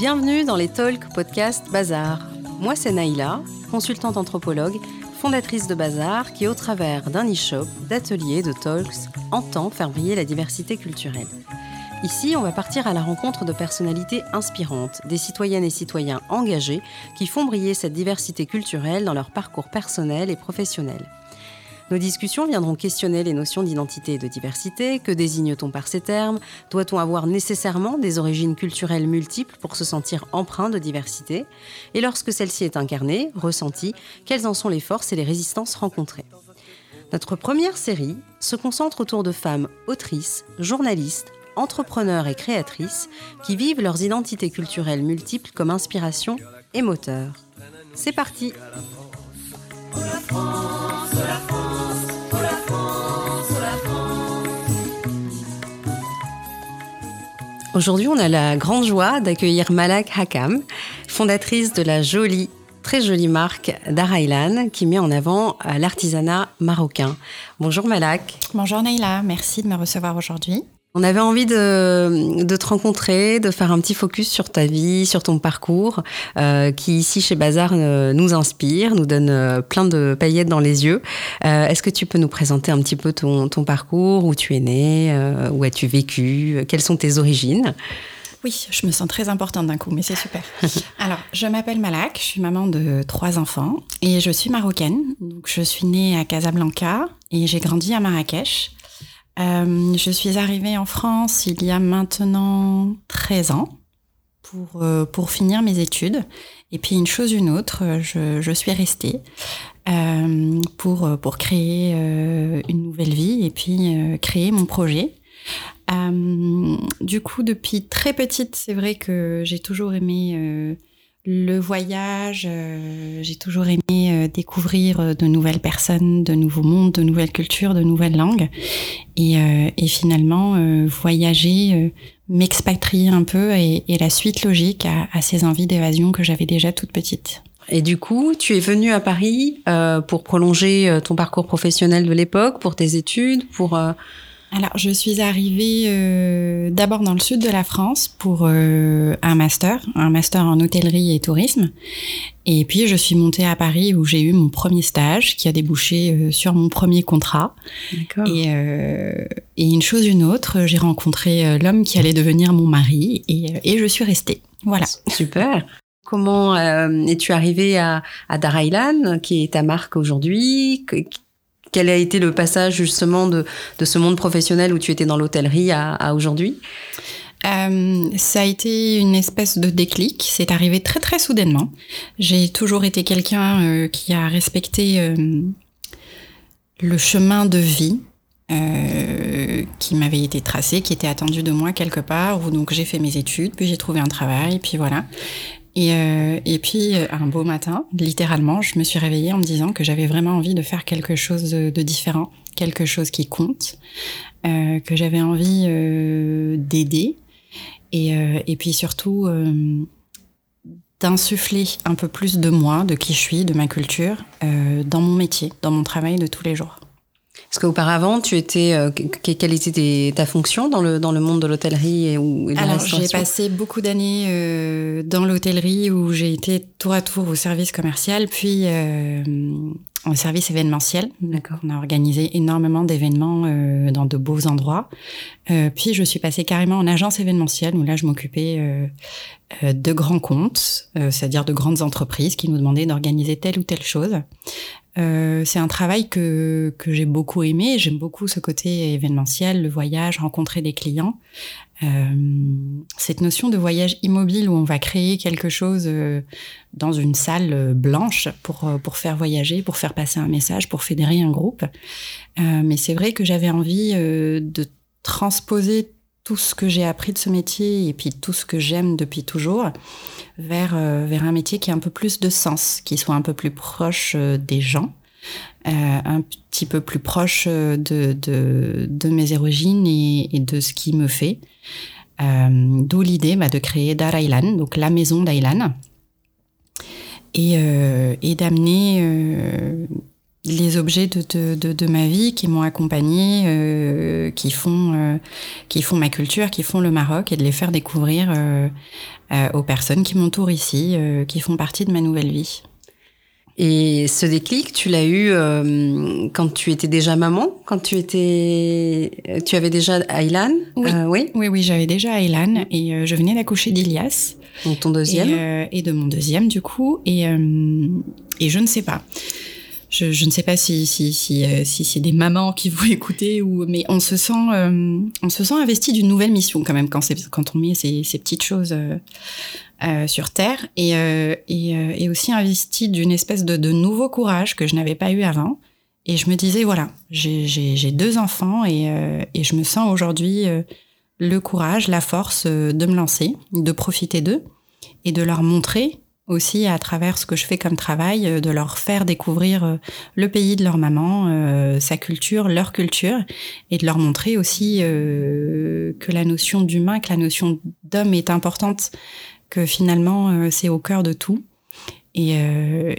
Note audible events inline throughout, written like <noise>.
Bienvenue dans les Talks podcast Bazar. Moi, c'est Naïla, consultante anthropologue, fondatrice de Bazar, qui, au travers d'un e-shop, d'ateliers, de talks, entend faire briller la diversité culturelle. Ici, on va partir à la rencontre de personnalités inspirantes, des citoyennes et citoyens engagés qui font briller cette diversité culturelle dans leur parcours personnel et professionnel. Nos discussions viendront questionner les notions d'identité et de diversité. Que désigne-t-on par ces termes? Doit-on avoir nécessairement des origines culturelles multiples pour se sentir empreint de diversité? Et lorsque celle-ci est incarnée, ressentie, quelles en sont les forces et les résistances rencontrées? Notre première série se concentre autour de femmes autrices, journalistes, entrepreneurs et créatrices qui vivent leurs identités culturelles multiples comme inspiration et moteur. C'est parti Aujourd'hui, on a la grande joie d'accueillir Malak Hakam, fondatrice de la jolie, très jolie marque Darailan qui met en avant euh, l'artisanat marocain. Bonjour Malak. Bonjour Naïla, merci de me recevoir aujourd'hui. On avait envie de, te rencontrer, de faire un petit focus sur ta vie, sur ton parcours, euh, qui ici chez Bazar euh, nous inspire, nous donne euh, plein de paillettes dans les yeux. Est-ce que tu peux nous présenter un petit peu ton, parcours, où tu es né, où as-tu vécu, quelles sont tes origines? Oui, je me sens très importante d'un coup, mais c'est super. <laughs> Alors, je m'appelle Malak, je suis maman de trois enfants et je suis marocaine. Donc, je suis née à Casablanca et j'ai grandi à Marrakech. Euh, je suis arrivée en France il y a maintenant 13 ans pour, euh, pour finir mes études. Et puis une chose une autre, je, je suis restée euh, pour, pour créer une nouvelle vie et puis créer mon projet. du coup, depuis très petite, c'est vrai que j'ai toujours aimé le voyage, euh, j'ai toujours aimé euh, découvrir euh, de nouvelles personnes, de nouveaux mondes, de nouvelles cultures, de nouvelles langues. Et, et finalement, voyager, m'expatrier un peu et, et, la suite logique à, à ces envies d'évasion que j'avais déjà toute petite. Et du coup, tu es venue à Paris pour prolonger ton parcours professionnel de l'époque, pour tes études, pour... Alors, je suis arrivée euh, d'abord dans le sud de la France pour euh, un master, un master en hôtellerie et tourisme. Et puis, je suis montée à Paris où j'ai eu mon premier stage qui a débouché euh, sur mon premier contrat. Et, et une chose une autre, j'ai rencontré l'homme qui allait devenir mon mari et, et je suis restée. Voilà. <laughs> Super. Comment es-tu arrivée à, à Darailan, qui est ta marque aujourd'hui? Quel a été le passage justement de, ce monde professionnel où tu étais dans l'hôtellerie à, aujourd'hui? Euh, ça a été une espèce de déclic. C'est arrivé très très soudainement. J'ai toujours été quelqu'un euh, qui a respecté euh, le chemin de vie qui m'avait été tracé, qui était attendu de moi quelque part. Où donc j'ai fait mes études, puis j'ai trouvé un travail, puis voilà. Et, euh, et puis euh, un beau matin, littéralement, je me suis réveillée en me disant que j'avais vraiment envie de faire quelque chose de, différent, quelque chose qui compte, euh, que j'avais envie d'aider et, et puis surtout d'insuffler un peu plus de moi, de qui je suis, de ma culture, dans mon métier, dans mon travail de tous les jours. Parce qu'auparavant, tu étais, euh, quelle était ta fonction dans le, dans le monde de l'hôtellerie et, ou, de Alors, j'ai passé beaucoup d'années euh, dans l'hôtellerie où j'ai été tour à tour au service commercial, puis euh, au service événementiel. D'accord. On a organisé énormément d'événements euh, dans de beaux endroits. Euh, puis, je suis passée carrément en agence événementielle où là, je m'occupais de grands comptes, c'est-à-dire de grandes entreprises qui nous demandaient d'organiser telle ou telle chose. Euh, c'est un travail que, que j'ai beaucoup aimé. J'aime beaucoup ce côté événementiel, le voyage, rencontrer des clients. Euh, cette notion de voyage immobile où on va créer quelque chose euh, dans une salle blanche pour, pour faire voyager, pour faire passer un message, pour fédérer un groupe. mais c'est vrai que j'avais envie de transposer tout ce que j'ai appris de ce métier et puis tout ce que j'aime depuis toujours vers, euh, vers un métier qui a un peu plus de sens, qui soit un peu plus proche euh, des gens, euh, un petit peu plus proche de, de, de mes origines et, de ce qui me fait. D'où l'idée bah, de créer Darailan, donc la maison d'Ailan, et, et d'amener les objets de, de, de, ma vie qui m'ont accompagnée, euh, qui font euh, qui font ma culture, qui font le Maroc, et de les faire découvrir euh, aux personnes qui m'entourent ici, qui font partie de ma nouvelle vie. Et ce déclic, tu l'as eu quand tu étais déjà maman, quand tu étais, tu avais déjà Aylan, oui. oui, oui, oui, j'avais déjà Aylan et je venais d'accoucher d'Ilias. Ton deuxième. Et, et, de mon deuxième du coup et et je ne sais pas je, je, ne sais pas si si si, euh, si c'est des mamans qui vont <laughs> écouter ou mais on se sent euh, on se sent investi d'une nouvelle mission quand même quand quand on met ces, ces petites choses euh, euh sur terre et et, et aussi investi d'une espèce de, de nouveau courage que je n'avais pas eu avant. Et je me disais voilà j'ai j'ai deux enfants et et je me sens aujourd'hui le courage la force de me lancer de profiter d'eux et de leur montrer aussi à travers ce que je fais comme travail, euh, de leur faire découvrir euh, le pays de leur maman, euh, sa culture, leur culture, et de leur montrer aussi que la notion d'humain, que la notion d'homme est importante, que finalement c'est au cœur de tout. Et,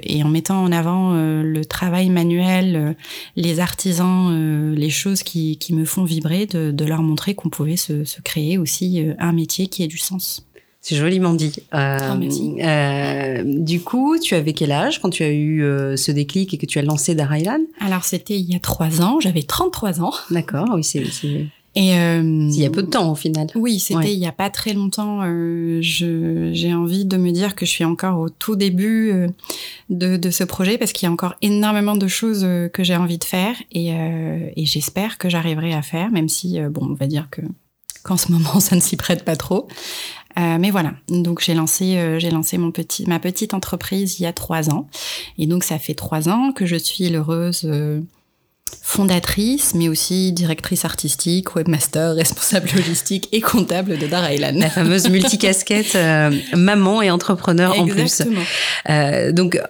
et, en mettant en avant le travail manuel, les artisans, les choses qui, qui, me font vibrer, de, de leur montrer qu'on pouvait se, se, créer aussi un métier qui ait du sens. C'est joliment dit. Euh, oh, euh, du coup, tu avais quel âge quand tu as eu euh, ce déclic et que tu as lancé Darailan Alors, c'était il y a trois ans. J'avais 33 ans. D'accord, oui, c'est... Et euh, il y a peu de temps au final. Oui, c'était il y a pas très longtemps. J'ai envie de me dire que je suis encore au tout début de, de, ce projet parce qu'il y a encore énormément de choses que j'ai envie de faire et, et j'espère que j'arriverai à faire, même si bon, on va dire que qu'en ce moment <laughs> ça ne s'y prête pas trop. Euh, mais voilà, donc j'ai lancé, euh, j'ai lancé mon petit, ma petite entreprise il y a trois ans, et donc ça fait trois ans que je suis l'heureuse euh, fondatrice, mais aussi directrice artistique, webmaster, <laughs> responsable logistique et comptable de Dar Island. La fameuse multicasquette euh, maman et entrepreneur en plus. Euh, donc, euh,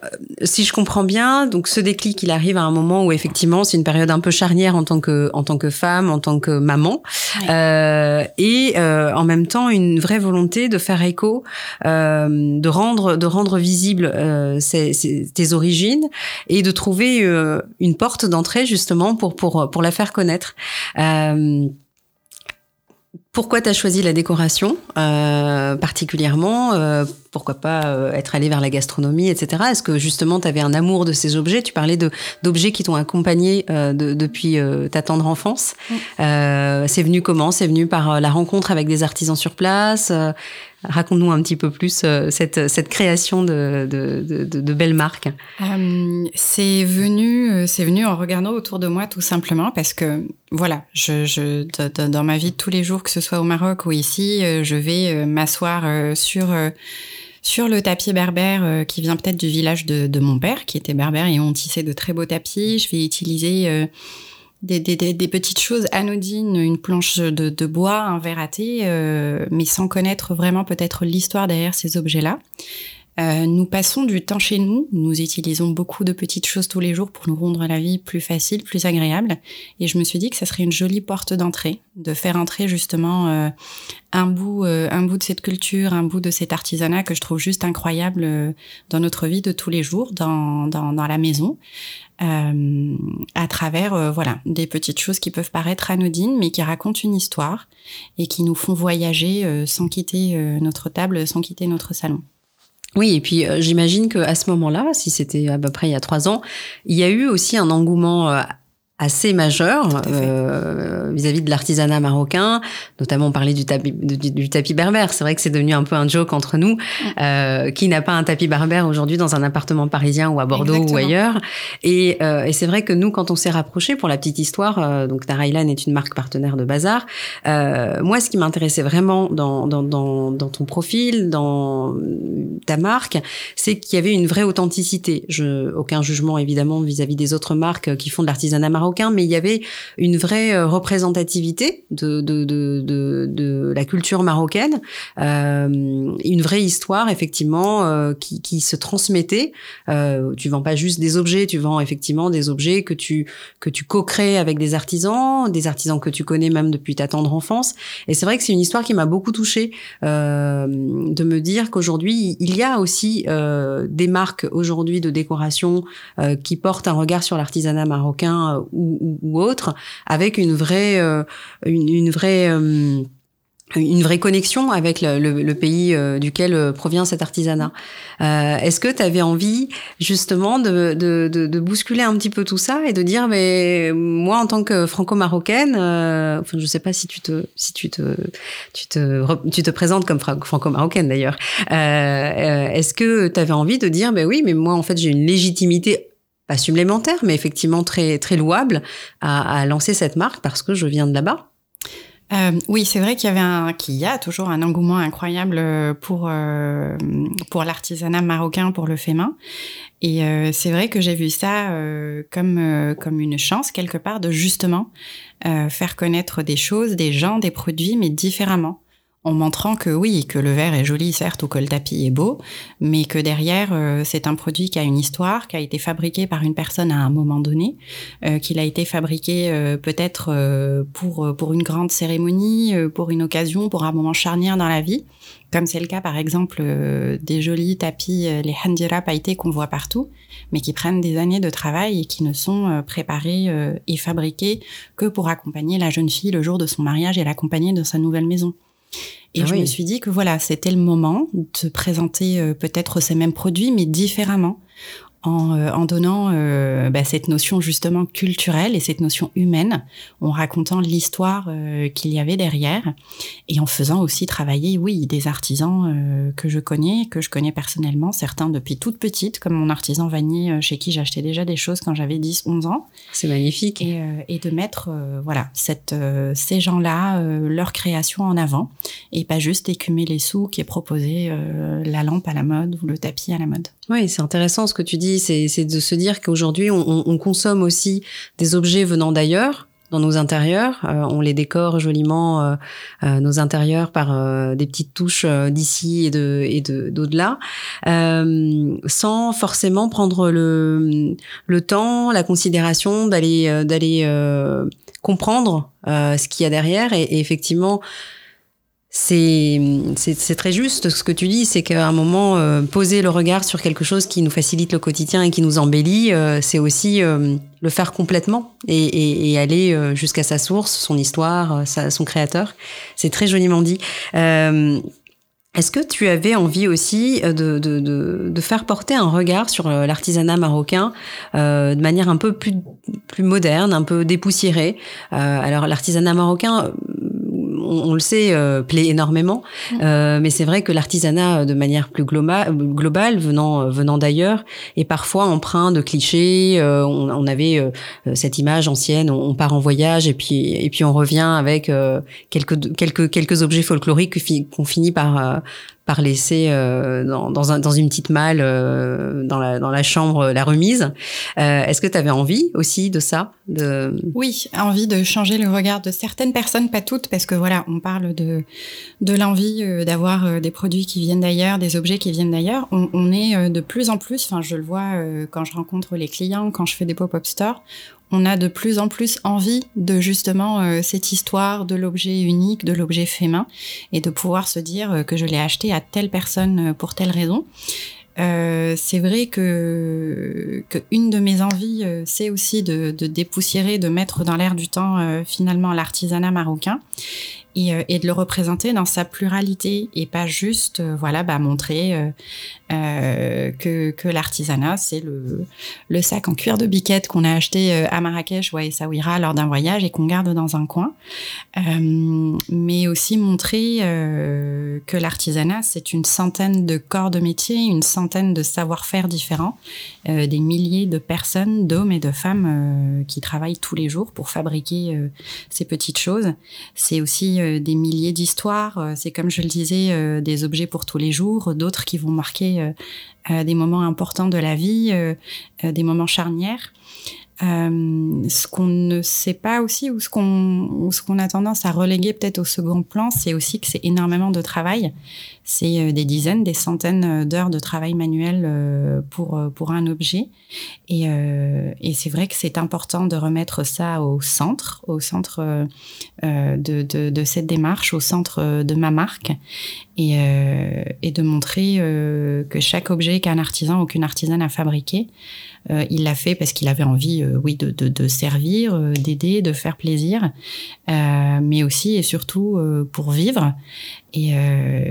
si je comprends bien, donc ce déclic, il arrive à un moment où effectivement, c'est une période un peu charnière en tant que en tant que femme, en tant que maman, euh, et euh, en même temps une vraie volonté de faire écho, euh, de rendre de rendre visible tes origines et de trouver une porte d'entrée justement pour, pour, pour la faire connaître. Euh, pourquoi tu as choisi la décoration euh, particulièrement euh, Pourquoi pas euh, être allé vers la gastronomie, etc. Est-ce que justement tu avais un amour de ces objets? Tu parlais d'objets qui t'ont accompagné euh, de, depuis euh, ta tendre enfance. c'est venu comment? C'est venu par la rencontre avec des artisans sur place Raconte-nous un petit peu plus euh, cette, cette création de, de, de, de belles marques. Euh, c'est venu, euh, c'est venu en regardant autour de moi tout simplement parce que voilà, je, je dans ma vie de tous les jours, que ce soit au Maroc ou ici, je vais m'asseoir sur sur le tapis berbère qui vient peut-être du village de, de, mon père, qui était berbère et on tissait de très beaux tapis. Je vais utiliser des, des, des, petites choses anodines, une planche de, de bois, un verre à thé, euh, mais sans connaître vraiment peut-être l'histoire derrière ces objets-là. Euh, nous passons du temps chez nous, nous utilisons beaucoup de petites choses tous les jours pour nous rendre la vie plus facile, plus agréable. Et je me suis dit que ça serait une jolie porte d'entrée, de faire entrer justement euh, un bout, euh, un bout de cette culture, un bout de cet artisanat que je trouve juste incroyable euh, dans notre vie de tous les jours, dans, dans, dans la maison, à travers voilà des petites choses qui peuvent paraître anodines, mais qui racontent une histoire et qui nous font voyager sans quitter notre table, sans quitter notre salon. Oui, et puis euh, j'imagine qu'à ce moment-là, si c'était à peu près il y a trois ans, il y a eu aussi un engouement euh, assez majeur euh, vis-à-vis de l'artisanat marocain. Notamment, on parlait du tapis, du, tapis berbère. C'est vrai que c'est devenu un peu un joke entre nous. Euh, qui n'a pas un tapis berbère aujourd'hui dans un appartement parisien ou à Bordeaux ou ailleurs Et, euh, et c'est vrai que nous, quand on s'est rapprochés, pour la petite histoire, euh, donc Darailan est une marque partenaire de Bazar. Euh, moi, ce qui m'intéressait vraiment dans, dans, dans, dans, ton profil, dans ta marque, c'est qu'il y avait une vraie authenticité. Je, aucun jugement évidemment vis-à-vis -vis des autres marques qui font de l'artisanat marocain mais il y avait une vraie représentativité de, la culture marocaine, une vraie histoire effectivement qui, qui se transmettait. tu vends pas juste des objets, tu vends effectivement des objets que tu que tu co-crées avec des artisans, des artisans que tu connais même depuis ta tendre enfance. Et c'est vrai que c'est une histoire qui m'a beaucoup touchée euh, de me dire qu'aujourd'hui il y a aussi euh, des marques aujourd'hui de décoration euh, qui portent un regard sur l'artisanat marocain euh, ou, ou, autre, avec une vraie euh, une, une vraie une vraie connexion avec le, le, le pays euh, duquel euh, provient cet artisanat. Euh, Est-ce que tu avais envie justement de, de, de, de, bousculer un petit peu tout ça et de dire, mais moi en tant que franco-marocaine, euh, enfin je sais pas si tu te si tu te tu te tu te présentes comme franco-marocaine d'ailleurs. Euh, Est-ce que tu avais envie de dire, ben oui, mais moi en fait j'ai une légitimité pas supplémentaire, mais effectivement très très louable à, à lancer cette marque parce que je viens de là-bas. Euh, oui, c'est vrai qu'il y avait qu'il y a toujours un engouement incroyable euh, pour euh, pour l'artisanat marocain, pour le fait main. Et c'est vrai que j'ai vu ça comme comme une chance quelque part de justement faire connaître des choses, des gens, des produits, mais différemment en montrant que oui, que le verre est joli certes ou que le tapis est beau, mais que derrière euh, c'est un produit qui a une histoire, qui a été fabriqué par une personne à un moment donné, euh, qu'il a été fabriqué euh, peut-être euh, pour pour une grande cérémonie, euh, pour une occasion, pour un moment charnière dans la vie, comme c'est le cas par exemple euh, des jolis tapis, les handira pailletés qu'on voit partout, mais qui prennent des années de travail et qui ne sont préparés et fabriqués que pour accompagner la jeune fille le jour de son mariage et l'accompagner dans sa nouvelle maison. Et ah je oui. me suis dit que voilà, c'était le moment de présenter euh, peut-être ces mêmes produits, mais différemment, en, euh, en donnant euh, bah, cette notion justement culturelle et cette notion humaine, en racontant l'histoire euh, qu'il y avait derrière et en faisant aussi travailler, oui, des artisans euh, que je connais, que je connais personnellement, certains depuis toute petite, comme mon artisan Vanier chez qui j'achetais déjà des choses quand j'avais 10, 11 ans. C'est magnifique. Et, et, de mettre, voilà, cette, ces gens-là, leur création en avant et pas juste écumer les sous qui est proposé la lampe à la mode ou le tapis à la mode. Oui, c'est intéressant ce que tu dis, c'est de se dire qu'aujourd'hui, on, on, consomme aussi des objets venant d'ailleurs dans nos intérieurs. Euh, on les décore joliment euh, euh, nos intérieurs par euh, des petites touches euh, d'ici et de et de d'au-delà, euh, sans forcément prendre le le temps, la considération d'aller d'aller comprendre ce qu'il y a derrière et, et effectivement c'est très juste ce que tu dis, c'est qu'à un moment, euh, poser le regard sur quelque chose qui nous facilite le quotidien et qui nous embellit, euh, c'est aussi euh, le faire complètement et, et, et aller jusqu'à sa source, son histoire, sa, son créateur. C'est très joliment dit. Est-ce que tu avais envie aussi de, de, de, de faire porter un regard sur l'artisanat marocain de manière un peu plus, plus moderne, un peu dépoussiérée? Alors l'artisanat marocain on, on le sait, euh, plaît énormément. Mmh. Euh, mais c'est vrai que l'artisanat, euh, de manière plus globale, globale venant, euh, venant d'ailleurs, est parfois empreint de clichés. Euh, on, on, avait cette image ancienne, on, on, part en voyage et puis, et puis on revient avec quelques, quelques, quelques objets folkloriques qu'on finit par par laisser euh, dans, dans, un, dans, une petite malle euh, dans, la, chambre la remise. Euh, Est-ce que tu avais envie aussi de ça. Oui, envie de changer le regard de certaines personnes, pas toutes, parce que voilà, on parle de, de l'envie euh, d'avoir euh, des produits qui viennent d'ailleurs, des objets qui viennent d'ailleurs. On, on, est euh, de plus en plus, enfin je le vois quand je rencontre les clients, quand je fais des pop-up stores, on a de plus en plus envie de justement euh, cette histoire de l'objet unique, de l'objet fait main, et de pouvoir se dire euh, que je l'ai acheté à telle personne euh, pour telle raison. C'est vrai que, une de mes envies, c'est aussi de, dépoussiérer, de mettre dans l'air du temps finalement l'artisanat marocain et, et, de le représenter dans sa pluralité et pas juste voilà bah montrer euh, que, que l'artisanat, c'est le, le sac en cuir de biquette qu'on a acheté euh, à Marrakech ou à Essaouira lors d'un voyage et qu'on garde dans un coin. Euh, mais aussi montrer euh, que l'artisanat, c'est une centaine de corps de métier, une centaine de savoir-faire différents, euh, des milliers de personnes, d'hommes et de femmes qui travaillent tous les jours pour fabriquer ces petites choses. C'est aussi des milliers d'histoires. c'est comme je le disais, des objets pour tous les jours, d'autres qui vont marquer euh, des moments importants de la vie, euh, euh, des moments charnières. Euh, ce qu'on ne sait pas aussi ou ce qu'on a tendance à reléguer peut-être au second plan, c'est aussi que c'est énormément de travail. C'est euh, des dizaines, des centaines d'heures de travail manuel euh, pour pour un objet. Et, et c'est vrai que c'est important de remettre ça au centre, au centre de, de, de, cette démarche, au centre de ma marque, et, et de montrer que chaque objet qu'un artisan ou qu'une artisane a fabriqué euh, il l'a fait parce qu'il avait envie, euh, oui, de, de, de servir, euh, d'aider, de faire plaisir, mais aussi et surtout pour vivre, et,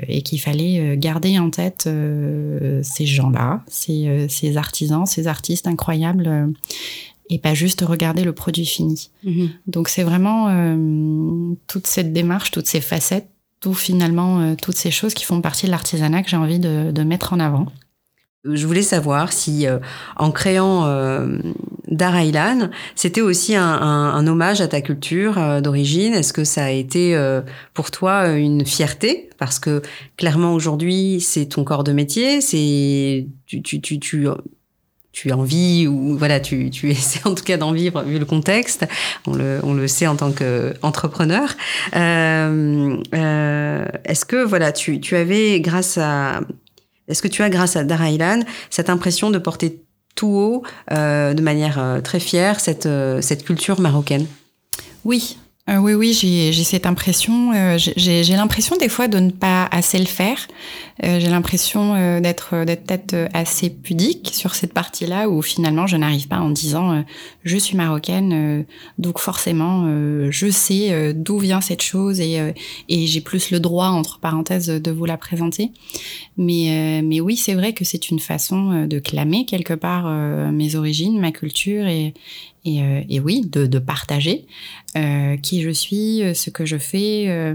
et qu'il fallait garder en tête ces gens-là, ces, ces artisans, ces artistes incroyables et pas juste regarder le produit fini. Mm-hmm. Donc c'est vraiment toute cette démarche, toutes ces facettes, tout finalement, toutes ces choses qui font partie de l'artisanat que j'ai envie de, de, mettre en avant. Je voulais savoir si, euh, en créant euh, Darailan, c'était aussi un, un, un, hommage à ta culture euh, d'origine. Est-ce que ça a été euh, pour toi une fierté? Parce que clairement aujourd'hui, c'est ton corps de métier, c'est tu, tu, tu, tu tu vis ou voilà tu, tu <laughs> essaies en tout cas d'en vivre vu le contexte. On le, on le sait en tant qu'entrepreneur. Euh, euh, est-ce que voilà tu, tu avais grâce à est-ce que tu as, grâce à Darailan, cette impression de porter tout haut, euh, de manière euh, très fière, cette, euh, cette culture marocaine? Oui, euh, oui, oui, j'ai cette impression. Euh, j'ai l'impression des fois de ne pas assez le faire. Euh, j'ai l'impression d'être peut-être assez pudique sur cette partie-là où finalement je n'arrive pas en disant je suis marocaine, donc forcément je sais d'où vient cette chose et, et j'ai plus le droit entre parenthèses de vous la présenter. Mais mais oui, c'est vrai que c'est une façon de clamer quelque part mes origines, ma culture et et, euh, et oui, de, de partager euh, qui je suis, euh, ce que je fais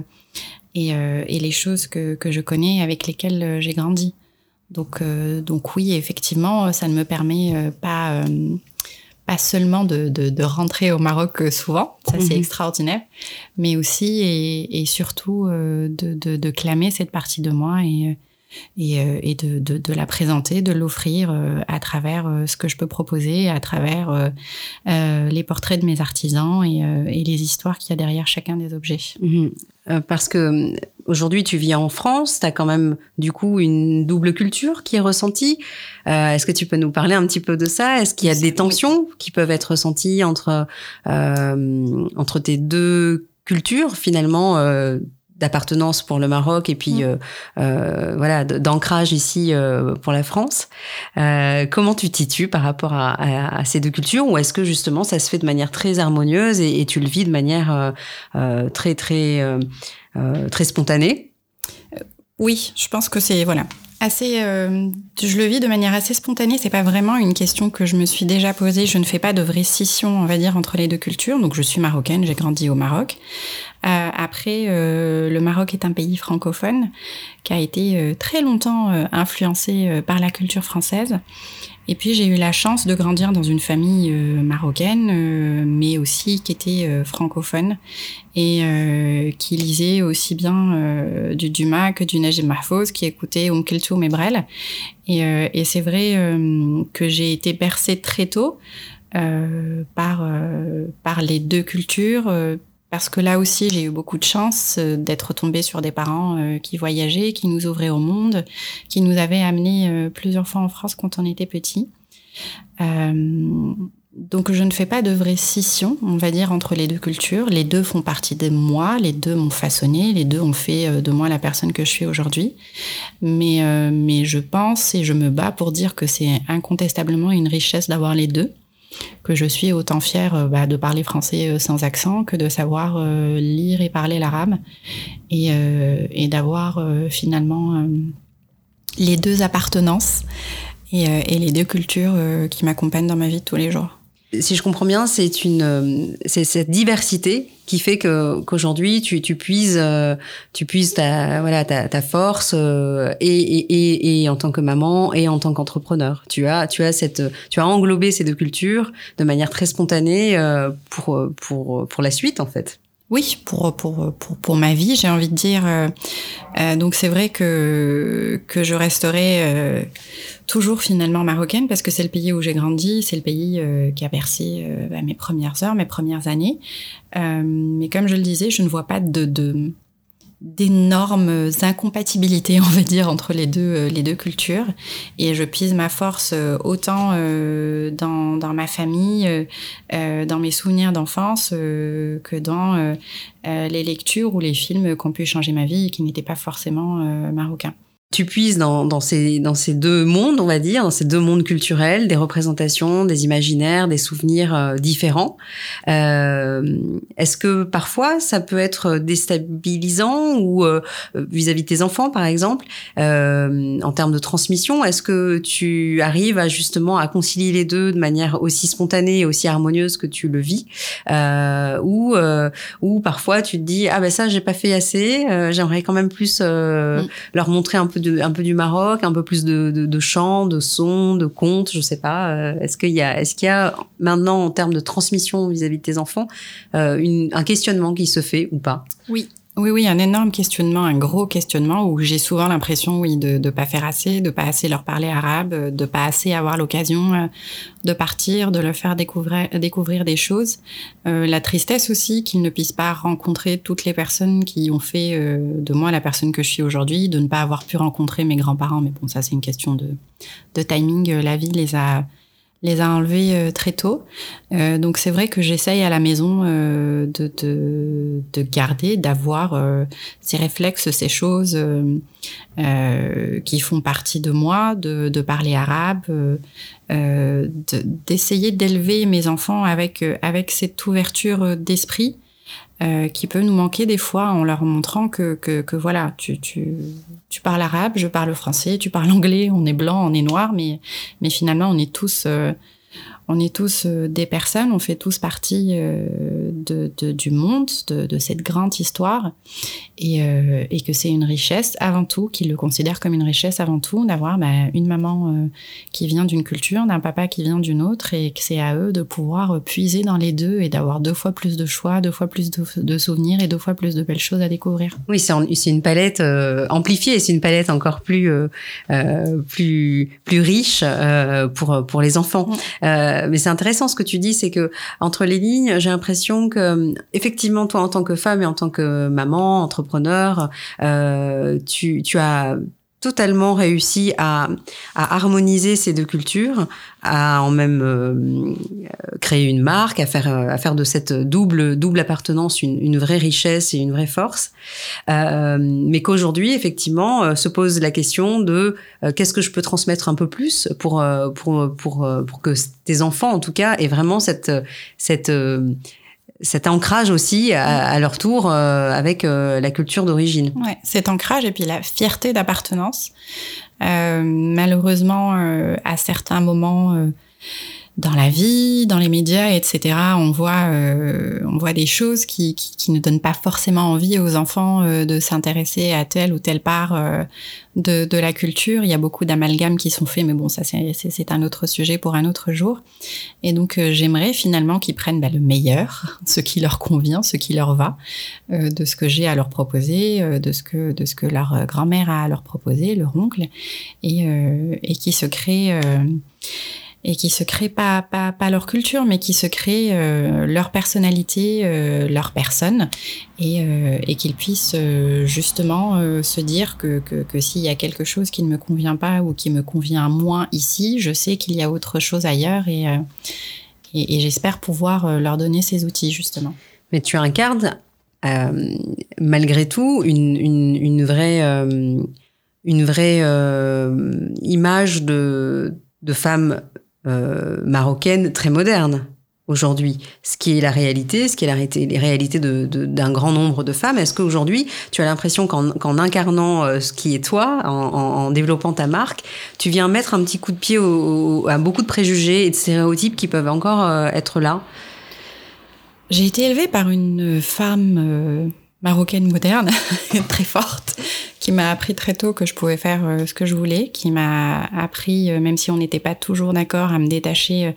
et, et, les choses que, que, je connais avec lesquelles j'ai grandi. Donc, donc oui, effectivement, ça ne me permet pas pas seulement de, de, de, rentrer au Maroc souvent, ça c'est mhm. extraordinaire, mais aussi et, et surtout de, de, clamer cette partie de moi et, et, euh, et de, de, de, la présenter, de l'offrir euh, à travers euh, ce que je peux proposer, à travers les portraits de mes artisans et, et les histoires qu'il y a derrière chacun des objets. Mhm. parce que aujourd'hui tu vis en France, tu as quand même du coup une double culture qui est ressentie. Euh, Est-ce que tu peux nous parler un petit peu de ça? Est-ce qu'il y a des tensions qui peuvent être ressenties entre euh, entre tes deux cultures finalement euh, d'appartenance pour le Maroc et puis mm. euh, euh, voilà d'ancrage ici euh, pour la France. Euh, comment tu t'y par rapport à, à, à, ces deux cultures ou est-ce que justement ça se fait de manière très harmonieuse et, et tu le vis de manière euh, très très très spontanée? Oui, je pense que c'est voilà assez, euh, je le vis de manière assez spontanée. C'est pas vraiment une question que je me suis déjà posée. Je ne fais pas de vraie scission, on va dire, entre les deux cultures. Donc, je suis marocaine, j'ai grandi au Maroc. Euh, après, euh, le Maroc est un pays francophone qui a été euh, très longtemps euh, influencé par la culture française. Et puis j'ai eu la chance de grandir dans une famille euh, marocaine, euh, mais aussi qui était euh, francophone et qui lisait aussi bien du Dumas que du Najib Mahfouz, qui écoutait Kulthum et Brel. Et, et c'est vrai que j'ai été bercée très tôt par par les deux cultures parce que là aussi, j'ai eu beaucoup de chance euh, d'être tombée sur des parents euh, qui voyageaient, qui nous ouvraient au monde, qui nous avaient amenés euh, plusieurs fois en France quand on était petit. donc je ne fais pas de vraie scission, on va dire, entre les deux cultures. Les deux font partie de moi, les deux m'ont façonné, les deux ont fait de moi la personne que je suis aujourd'hui. Mais, mais je pense et je me bats pour dire que c'est incontestablement une richesse d'avoir les deux que je suis autant fière euh, bah, de parler français euh, sans accent que de savoir euh, lire et parler l'arabe. Et, et d'avoir finalement les deux appartenances et, et les deux cultures qui m'accompagnent dans ma vie tous les jours si je comprends bien, c'est une, euh, c'est cette diversité qui fait que qu'aujourd'hui tu, tu puises, euh, tu puises ta voilà ta, ta force euh, et, et, et, en tant que maman et en tant qu'entrepreneur. Tu as tu as cette, tu as englobé ces deux cultures de manière très spontanée pour pour pour la suite en fait. Oui, pour, pour, pour, pour ma vie, j'ai envie de dire. Euh, euh, donc c'est vrai que, que je resterai euh, toujours finalement marocaine parce que c'est le pays où j'ai grandi, c'est le pays qui a bercé mes premières heures, mes premières années. mais comme je le disais, je ne vois pas de, de d'énormes incompatibilités, <laughs> on va dire, entre les deux, euh, les deux cultures. Et je pise ma force euh, autant euh, dans, dans ma famille, dans mes souvenirs d'enfance, que dans les lectures ou les films qui ont pu changer ma vie et qui n'étaient pas forcément marocains tu puises dans, dans, ces, dans ces deux mondes, on va dire, dans ces deux mondes culturels, des représentations, des imaginaires, des souvenirs euh, différents. Euh, Est-ce que parfois ça peut être déstabilisant ou euh, vis-à-vis de tes enfants, par exemple, en termes de transmission Est-ce que tu arrives à justement à concilier les deux de manière aussi spontanée et aussi harmonieuse que tu le vis ou, ou parfois tu te dis ah ben ça j'ai pas fait assez, j'aimerais quand même plus mm. leur montrer un peu un peu du Maroc, un peu plus de, chants, de sons, de contes, je sais pas. Euh, est-ce qu'il y a, est-ce qu'il y a maintenant en termes de transmission vis-à-vis de tes enfants euh, un questionnement qui se fait ou pas? Oui, oui, oui, un énorme questionnement, un gros questionnement où j'ai souvent l'impression, oui, de ne pas faire assez, de pas assez leur parler arabe, de pas assez avoir l'occasion euh, de partir, de leur faire découvrir, découvrir des choses. Euh, la tristesse aussi qu'ils ne puissent pas rencontrer toutes les personnes qui ont fait euh, de moi la personne que je suis aujourd'hui, de ne pas avoir pu rencontrer mes grands-parents. Mais bon, ça c'est une question de, de timing. La vie les a les a enlevés euh, très tôt. Euh, donc c'est vrai que j'essaye à la maison euh, de, de, de, garder, d'avoir ces réflexes, ces choses qui font partie de moi, de, parler arabe, d'essayer d'élever mes enfants avec cette ouverture d'esprit euh, qui peut nous manquer des fois en leur montrant que, que, que voilà, tu, tu, tu, parles arabe, je parle français, tu parles anglais, on est blanc, on est noir, mais, mais finalement on est tous euh, on est tous euh, des personnes, on fait tous partie euh, de, du monde, de, cette grande histoire, et, euh, et que c'est une richesse avant tout, qu'ils le considèrent comme une richesse avant tout, d'avoir bah, une maman qui vient d'une culture, d'un papa qui vient d'une autre, et que c'est à eux de pouvoir puiser dans les deux et d'avoir deux fois plus de choix, deux fois plus de, souvenirs et deux fois plus de belles choses à découvrir. Oui, c'est une palette amplifiée, c'est une palette encore plus plus plus riche pour pour les enfants. Euh, mais c'est intéressant ce que tu dis, c'est que entre les lignes, j'ai l'impression que effectivement toi en tant que femme et en tant que maman, entrepreneur, euh, tu, as totalement réussi à, harmoniser ces deux cultures, à en même euh, créer une marque, à faire, de cette double, double appartenance une, vraie richesse et une vraie force. Euh, mais qu'aujourd'hui, effectivement, euh, se pose la question de euh, qu'est-ce que je peux transmettre un peu plus pour, pour, pour, pour que tes enfants, en tout cas, aient vraiment cette, cette cet ancrage aussi à, leur tour euh, avec euh, la culture d'origine. Ouais, cet ancrage et puis la fierté d'appartenance. Euh, malheureusement, à certains moments dans la vie, dans les médias, etc. On voit, euh, on voit des choses qui, qui, qui, ne donnent pas forcément envie aux enfants euh, de s'intéresser à telle ou telle part euh, de, de, la culture. Il y a beaucoup d'amalgames qui sont faits, mais bon, ça c'est un autre sujet pour un autre jour. Et donc j'aimerais finalement qu'ils prennent bah, le meilleur, <laughs> ce qui leur convient, ce qui leur va, de ce que j'ai à leur proposer, de ce que de ce que leur grand-mère a à leur proposer, leur oncle, et, et qui se créent et qui se créent pas, pas, pas leur culture, mais qui se créent euh, leur personnalité, euh, leur personne, et, euh, et qu'ils puissent euh, justement euh, se dire que, que, que s'il y a quelque chose qui ne me convient pas ou qui me convient moins ici, je sais qu'il y a autre chose ailleurs, et, et, et j'espère pouvoir leur donner ces outils justement. Mais tu incarnes malgré tout une, une, une vraie, une vraie image de, de femme euh, marocaine très moderne aujourd'hui, ce qui est la réalité, ce qui est la réalité, réalité d'un de, grand nombre de femmes. Est-ce qu'aujourd'hui, tu as l'impression qu'en incarnant euh, ce qui est toi, en, en, développant ta marque, tu viens mettre un petit coup de pied au, à beaucoup de préjugés et de stéréotypes qui peuvent encore euh, être là? J'ai été élevée par une femme marocaine moderne, <laughs> très forte, qui m'a appris très tôt que je pouvais faire ce que je voulais, qui m'a appris, même si on n'était pas toujours d'accord, à me détacher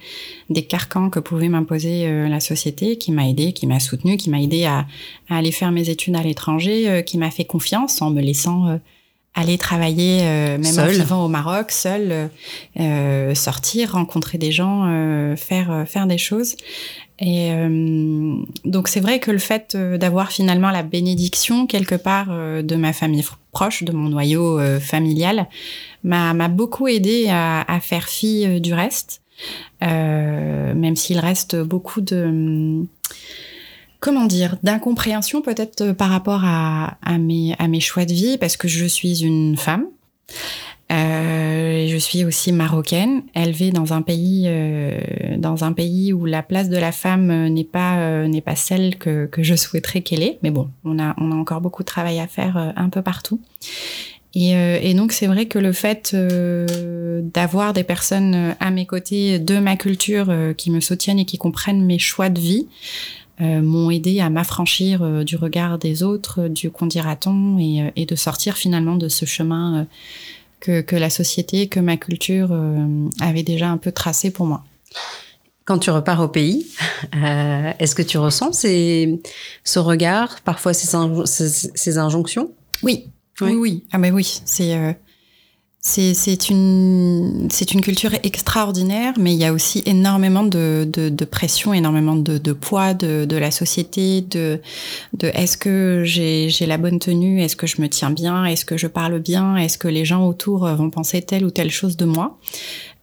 des carcans que pouvait m'imposer la société, qui m'a aidé, qui m'a soutenu, qui m'a aidé à, à, aller faire mes études à l'étranger, qui m'a fait confiance en me laissant aller travailler euh, même en vivant au Maroc seul euh, euh, sortir rencontrer des gens faire faire des choses et donc c'est vrai que le fait d'avoir finalement la bénédiction quelque part de ma famille proche de mon noyau familial m'a beaucoup aidé à, faire fi du reste même s'il reste beaucoup de comment dire, d'incompréhension peut-être euh, par rapport à mes choix de vie, parce que je suis une femme. Euh, je suis aussi marocaine, élevée dans un pays euh, dans un pays où la place de la femme euh, n'est pas euh, n'est pas celle que, que je souhaiterais qu'elle ait. Mais bon, on a on a encore beaucoup de travail à faire un peu partout. Et, et donc c'est vrai que le fait d'avoir des personnes à mes côtés de ma culture qui me soutiennent et qui comprennent mes choix de vie, euh, m'ont aidé à m'affranchir euh, du regard des autres, du qu'on dira-t-on, et, euh, et, de sortir finalement de ce chemin que, que, la société, que ma culture avait déjà un peu tracé pour moi. Quand tu repars au pays, <laughs> est-ce que tu ressens ces, ce regard, parfois ces, ces, ces injonctions? Oui. oui. oui, Ah ben oui, c'est c'est une, une culture extraordinaire, mais il y a aussi énormément de, de, pression, énormément de, poids de, de, la société, de, de est-ce que j'ai la bonne tenue, est-ce que je me tiens bien, est-ce que je parle bien, est-ce que les gens autour vont penser telle ou telle chose de moi?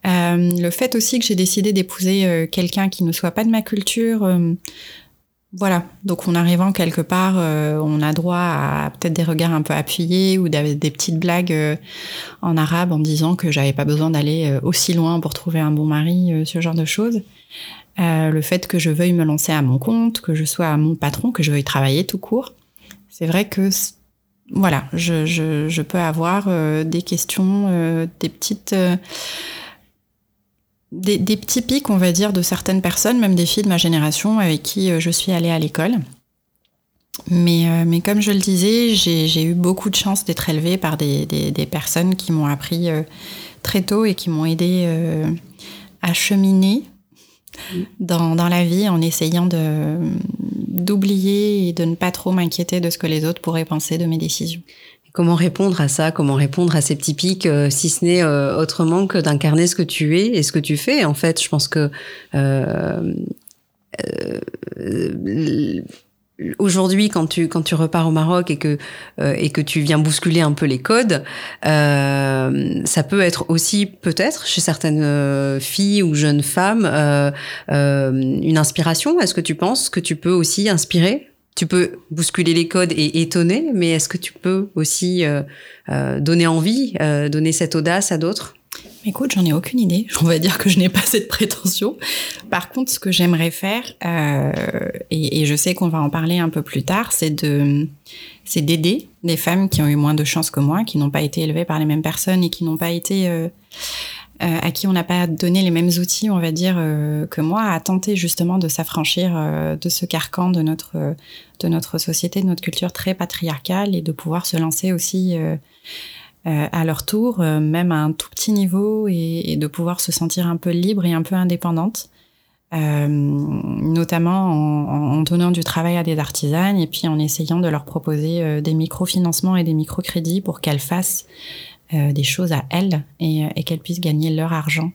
Euh, le fait aussi que j'ai décidé d'épouser euh, quelqu'un qui ne soit pas de ma culture, euh, voilà, donc en arrivant quelque part, euh, on a droit à peut-être des regards un peu appuyés ou des, petites blagues euh, en arabe en disant que j'avais pas besoin d'aller euh, aussi loin pour trouver un bon mari, ce genre de choses. le fait que je veuille me lancer à mon compte, que je sois mon patron, que je veuille travailler tout court, c'est vrai que voilà, je peux avoir des questions, des petites des, petits pics, on va dire, de certaines personnes, même des filles de ma génération avec qui euh, je suis allée à l'école. Mais, euh, mais comme je le disais, j'ai eu beaucoup de chance d'être élevée par des, personnes qui m'ont appris euh, très tôt et qui m'ont aidé à cheminer dans, dans, la vie en essayant d'oublier et de ne pas trop m'inquiéter de ce que les autres pourraient penser de mes décisions. Comment répondre à ça Comment répondre à ces petits pics, euh, si ce n'est euh, autrement que d'incarner ce que tu es et ce que tu fais En fait, je pense que euh, aujourd'hui, quand tu quand tu repars au Maroc et que et que tu viens bousculer un peu les codes, ça peut être aussi peut-être chez certaines filles ou jeunes femmes une inspiration. Est-ce que tu penses que tu peux aussi inspirer tu peux bousculer les codes et étonner, mais est-ce que tu peux aussi euh, euh, donner envie, euh, donner cette audace à d'autres? Écoute, j'en ai aucune idée. <laughs> On va dire que je n'ai pas cette prétention. Par contre, ce que j'aimerais faire, et, je sais qu'on va en parler un peu plus tard, c'est de, c'est d'aider des femmes qui ont eu moins de chance que moi, qui n'ont pas été élevées par les mêmes personnes et qui n'ont pas été euh, à qui on n'a pas donné les mêmes outils, on va dire, euh, que moi, à tenter justement de s'affranchir euh, de ce carcan de notre de notre société, de notre culture très patriarcale, et de pouvoir se lancer aussi à leur tour, même à un tout petit niveau, et, et, de pouvoir se sentir un peu libre et un peu indépendante. notamment en, en, donnant du travail à des artisanes et puis en essayant de leur proposer des microfinancements et des microcrédits pour qu'elles fassent euh, des choses à elles et, euh, et qu'elles puissent gagner leur argent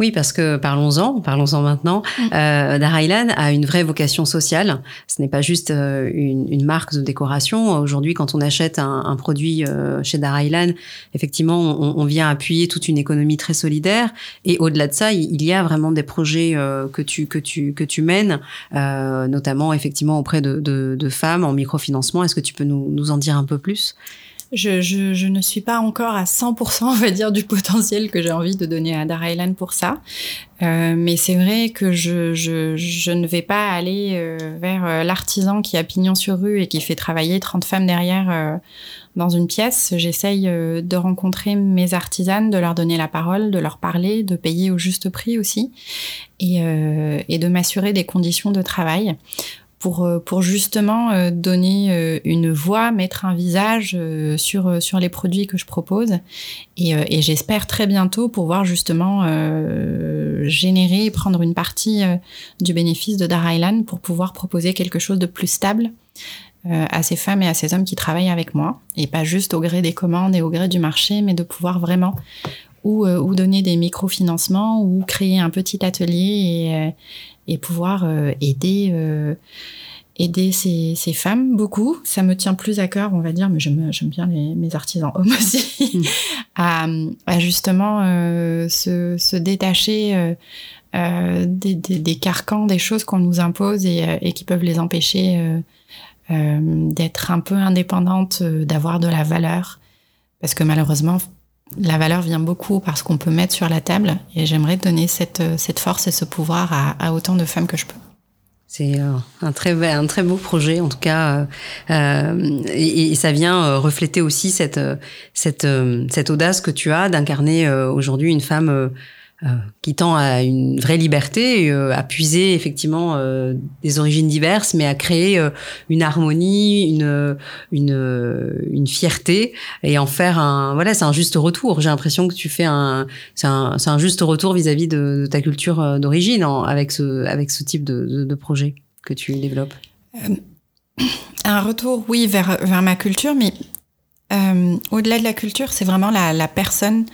oui, parce que parlons-en, parlons-en maintenant. Mm. Euh, Darailan a une vraie vocation sociale. Ce n'est pas juste euh, une, une, marque de décoration. Aujourd'hui, quand on achète un, un produit euh, chez Darailan, effectivement, on, on, vient appuyer toute une économie très solidaire. Et au-delà de ça, il y a vraiment des projets euh, que tu que tu que tu mènes, notamment effectivement auprès de, de, de femmes en microfinancement. Est-ce que tu peux nous, nous en dire un peu plus? Je, ne suis pas encore à 100%, on va dire, du potentiel que j'ai envie de donner à Dara pour ça. Euh, mais c'est vrai que je, ne vais pas aller euh, vers euh, l'artisan qui a pignon sur rue et qui fait travailler 30 femmes derrière dans une pièce. J'essaye de rencontrer mes artisanes, de leur donner la parole, de leur parler, de payer au juste prix aussi et de m'assurer des conditions de travail pour pour justement donner une voix, mettre un visage sur sur les produits que je propose. Et, et j'espère très bientôt pouvoir justement générer et prendre une partie du bénéfice de Dar Island pour pouvoir proposer quelque chose de plus stable euh, à ces femmes et à ces hommes qui travaillent avec moi, et pas juste au gré des commandes et au gré du marché, mais de pouvoir vraiment ou, euh, ou donner des microfinancements ou créer un petit atelier et, euh, et pouvoir aider aider ces, ces, femmes beaucoup. Ça me tient plus à cœur, on va dire, mais j'aime bien les, mes artisans hommes <laughs> aussi, mm. à, à, justement se, se, détacher euh, des, des, des, carcans, des choses qu'on nous impose et, et, qui peuvent les empêcher euh, d'être un peu indépendante, euh, d'avoir de la valeur. Parce que malheureusement, la valeur vient beaucoup parce qu'on peut mettre sur la table. Et j'aimerais donner cette, euh, cette force et ce pouvoir à, autant de femmes que je peux. C'est un très un très beau projet en tout cas euh, et, et, ça vient refléter aussi cette cette cette audace que tu as d'incarner aujourd'hui une femme euh, qui tend à une vraie liberté, euh, à puiser effectivement euh, des origines diverses, mais à créer une harmonie, une, une, une fierté et en faire un voilà, c'est un juste retour. J'ai l'impression que tu fais un c'est un, un juste retour vis-à-vis de, ta culture d'origine avec ce avec ce type de, de, projet que tu développes. un retour, oui, vers vers ma culture, mais au-delà de la culture, c'est vraiment la, la personne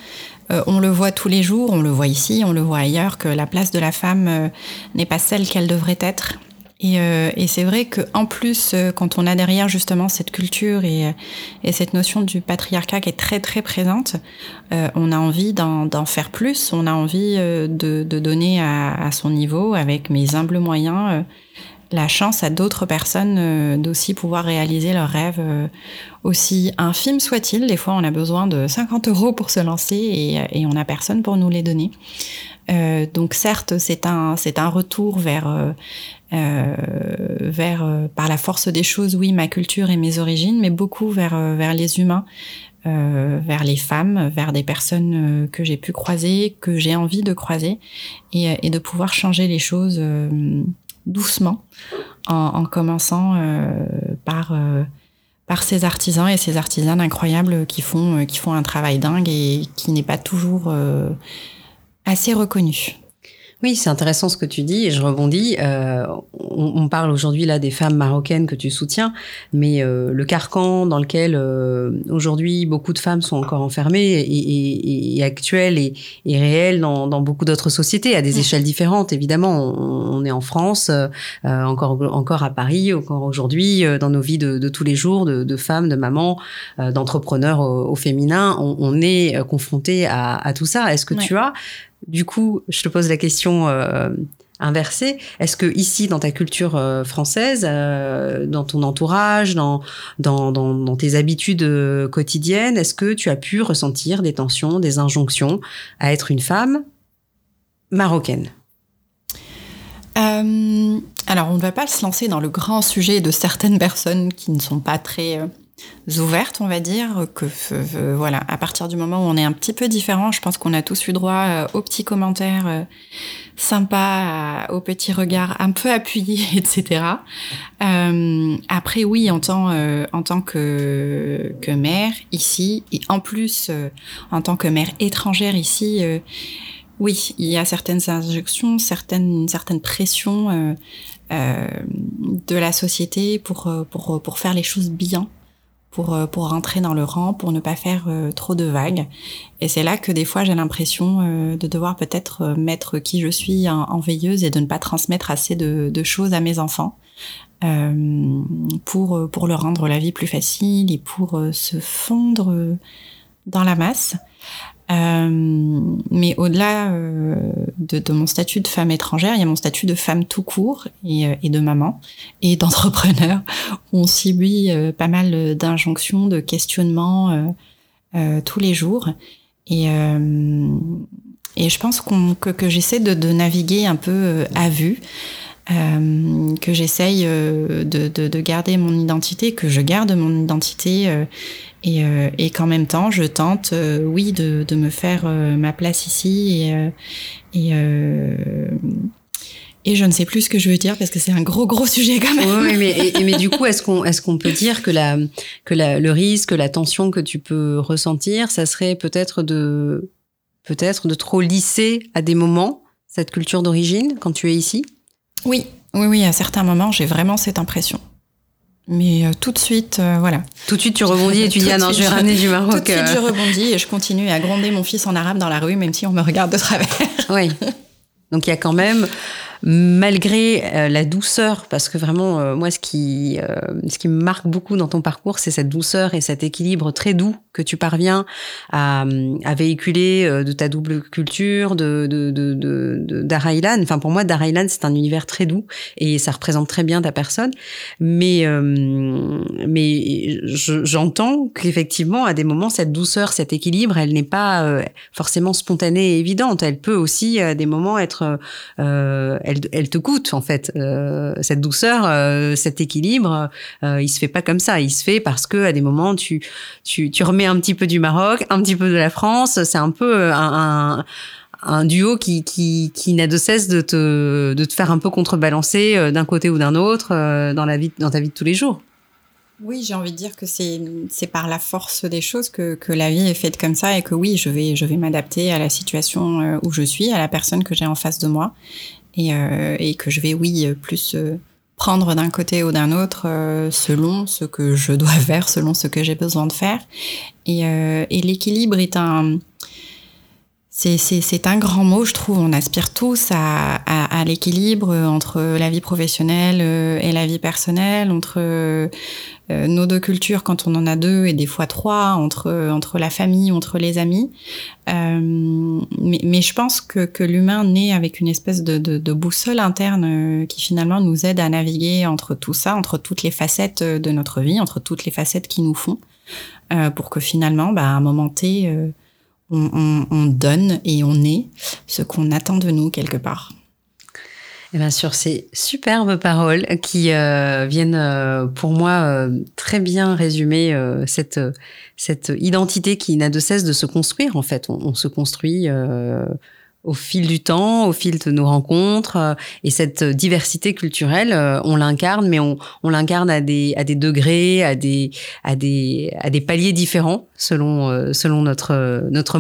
euh, on le voit tous les jours, on le voit ici, on le voit ailleurs, que la place de la femme euh, n'est pas celle qu'elle devrait être. Et, euh, c'est vrai qu'en plus, quand on a derrière justement cette culture et, cette notion du patriarcat qui est très très présente, on a envie d'en faire plus, on a envie de, donner à, son niveau, avec mes humbles moyens, la chance à d'autres personnes euh, d'aussi pouvoir réaliser leurs rêves, euh, aussi infimes soient-ils. Des fois, on a besoin de 50 euros pour se lancer et, et on n'a personne pour nous les donner. Euh, donc certes, c'est un c'est un retour vers euh, vers par la force des choses, oui, ma culture et mes origines, mais beaucoup vers vers les humains, vers les femmes, vers des personnes que j'ai pu croiser, que j'ai envie de croiser, et, et, de pouvoir changer les choses doucement en, commençant euh, par euh, par ces artisans et ces artisanes incroyables euh, qui font un travail dingue et qui n'est pas toujours assez reconnu. Oui, c'est intéressant ce que tu dis et je rebondis. Euh, on, parle aujourd'hui là des femmes marocaines que tu soutiens, mais euh, le carcan dans lequel euh, aujourd'hui beaucoup de femmes sont encore enfermées et, et, actuel et, et réel dans, dans beaucoup d'autres sociétés à des mm. échelles différentes. Évidemment, on, est en France, encore encore à Paris, encore aujourd'hui dans nos vies de, de tous les jours, de, de femmes, de mamans, d'entrepreneurs au, féminin, on, on est confronté à, à, tout ça. Est-ce que tu as du coup, je te pose la question euh, inversée. Est-ce que ici, dans ta culture euh, française, euh, dans ton entourage, dans, dans, tes habitudes quotidiennes, est-ce que tu as pu ressentir des tensions, des injonctions à être une femme marocaine? Alors, on ne va pas se lancer dans le grand sujet de certaines personnes qui ne sont pas très ouvertes, on va dire, que euh, voilà, à partir du moment où on est un petit peu différent, je pense qu'on a tous eu droit euh, aux petits commentaires euh, sympas, aux petits regards un peu appuyés, <laughs> etc. après, oui, en tant, en tant que, que mère ici, et en plus en tant que mère étrangère ici, oui, il y a certaines injections, certaines, certaines pressions. de la société pour, pour, pour faire les choses bien pour, euh, pour rentrer dans le rang, pour ne pas faire euh, trop de vagues. Et c'est là que des fois j'ai l'impression euh, de devoir peut-être mettre qui je suis en, veilleuse et de ne pas transmettre assez de, de choses à mes enfants. Euh, pour pour leur rendre la vie plus facile et pour se fondre dans la masse. Euh, mais au-delà euh, de, de, mon statut de femme étrangère, il y a mon statut de femme tout court et, euh, et de maman et d'entrepreneur. <laughs> On subit euh, pas mal d'injonctions, de questionnements tous les jours. Et, et je pense qu'on, que, que j'essaie de, de, naviguer un peu à vue. Euh, que j'essaye de, de, de, garder mon identité, que je garde mon identité et, euh, et qu'en même temps, je tente, euh, oui, de, de, me faire euh, ma place ici et, et, Et je ne sais plus ce que je veux dire parce que c'est un gros gros sujet quand même. Oui, mais, mais du <laughs> coup, est-ce qu'on est-ce qu'on peut dire que la que la, le risque, la tension que tu peux ressentir, ça serait peut-être de peut-être de trop lisser à des moments cette culture d'origine quand tu es ici? Oui, oui, oui. À certains moments, j'ai vraiment cette impression. Mais euh, tout de suite, euh, voilà. Tout de suite, tu rebondis et tu <laughs> dis ah non, je vais ramener du Maroc. Tout de suite, je rebondis et je continue à gronder mon fils en arabe dans la rue, même si on me regarde de travers. Oui. <laughs> Donc il y a quand même malgré euh, la douceur, parce que vraiment, euh, moi, ce qui, euh, ce qui me marque beaucoup dans ton parcours, c'est cette douceur et cet équilibre très doux que tu parviens à, à véhiculer de ta double culture, de, de, de, de. Enfin, pour moi, Darailan, c'est un univers très doux et ça représente très bien ta personne. Mais, mais j'entends qu'effectivement, à des moments, cette douceur, cet équilibre, elle n'est pas forcément spontanée et évidente. Elle peut aussi, à des moments, être, elle, te coûte en fait. Euh, cette douceur, euh, cet équilibre, euh, il se fait pas comme ça. Il se fait parce que à des moments tu remets un petit peu du Maroc, un petit peu de la France. C'est un peu un, un duo qui, n'a de cesse de te, faire un peu contrebalancer d'un côté ou d'un autre dans, ta vie de tous les jours. Oui, j'ai envie de dire que c'est par la force des choses que, la vie est faite comme ça et que oui, je vais m'adapter à la situation où je suis, à la personne que j'ai en face de moi et, euh, et que je vais, oui, plus euh, prendre d'un côté ou d'un autre euh, selon ce que je dois <laughs> faire, selon ce que j'ai besoin de faire. Et l'équilibre est un c'est un grand mot, je trouve. On aspire tous à, l'équilibre entre la vie professionnelle et la vie personnelle, entre euh, nos deux cultures quand on en a deux et des fois trois entre entre la famille, entre les amis. Euh, mais, je pense que, l'humain naît avec une espèce de, boussole interne euh, qui finalement nous aide à naviguer entre tout ça, entre toutes les facettes de notre vie, entre toutes les facettes qui nous font, euh, pour que finalement, bah, à un moment T, on, on, on donne et on est ce qu'on attend de nous quelque part. Et eh bien sur ces superbes paroles qui euh, viennent euh, pour moi euh, très bien résumer euh, cette cette identité qui n'a de cesse de se construire en fait. On, on se construit au fil du temps, au fil de nos rencontres. Euh, et cette diversité culturelle, euh, on l'incarne, mais on, on l'incarne à des, à des degrés, à des, à des, à des paliers différents selon, euh, selon notre, notre.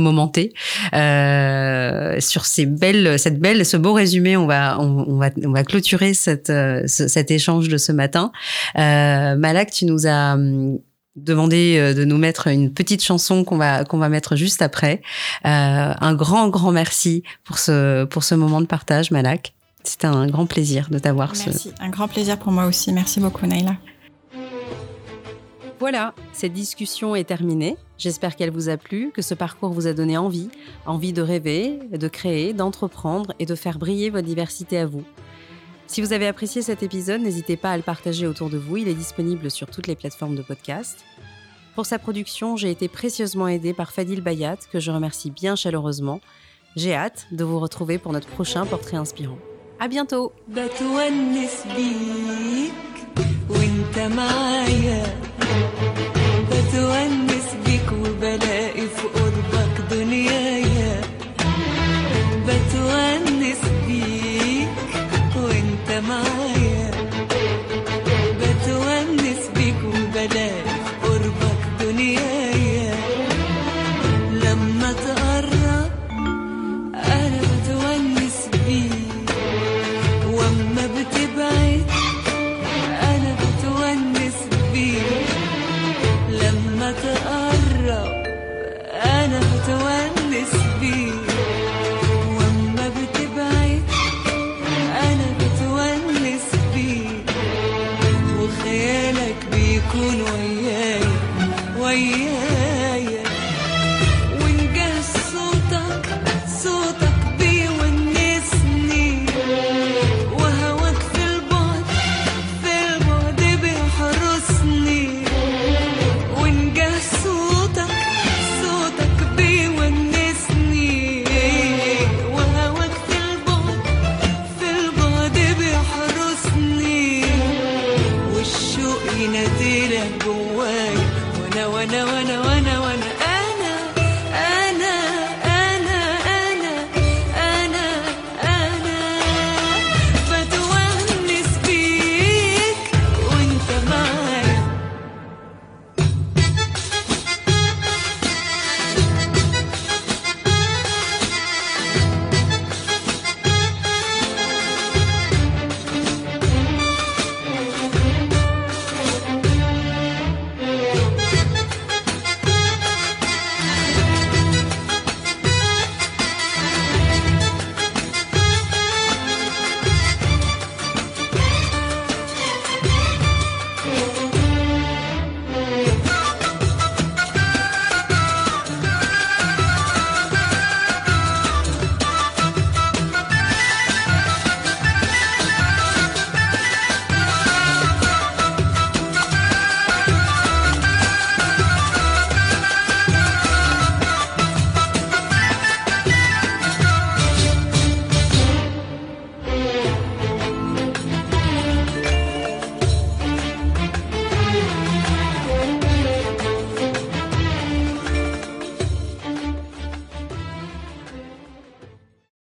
Euh, sur ces belles, cette belle, ce beau résumé, on va, on, va, on va clôturer cette, cet échange de ce matin. Euh, Malak, tu nous as hum, demander euh, de nous mettre une petite chanson qu'on va qu'on va mettre juste après. Euh, un grand grand merci pour ce pour ce moment de partage, Malak. C'était un grand plaisir de t'avoir. Merci, un grand plaisir pour moi aussi. Merci beaucoup, Naila. Voilà, cette discussion est terminée. J'espère qu'elle vous a plu, que ce parcours vous a donné envie, envie de rêver, de créer, d'entreprendre et de faire briller votre diversité à vous. Si vous avez apprécié cet épisode, n'hésitez pas à le partager autour de vous. Il est disponible sur toutes les plateformes de podcast. Pour sa production, j'ai été précieusement aidée par Fadil Bayat, que je remercie bien chaleureusement. J'ai hâte de vous retrouver pour notre prochain portrait inspirant. À bientôt! يناديلك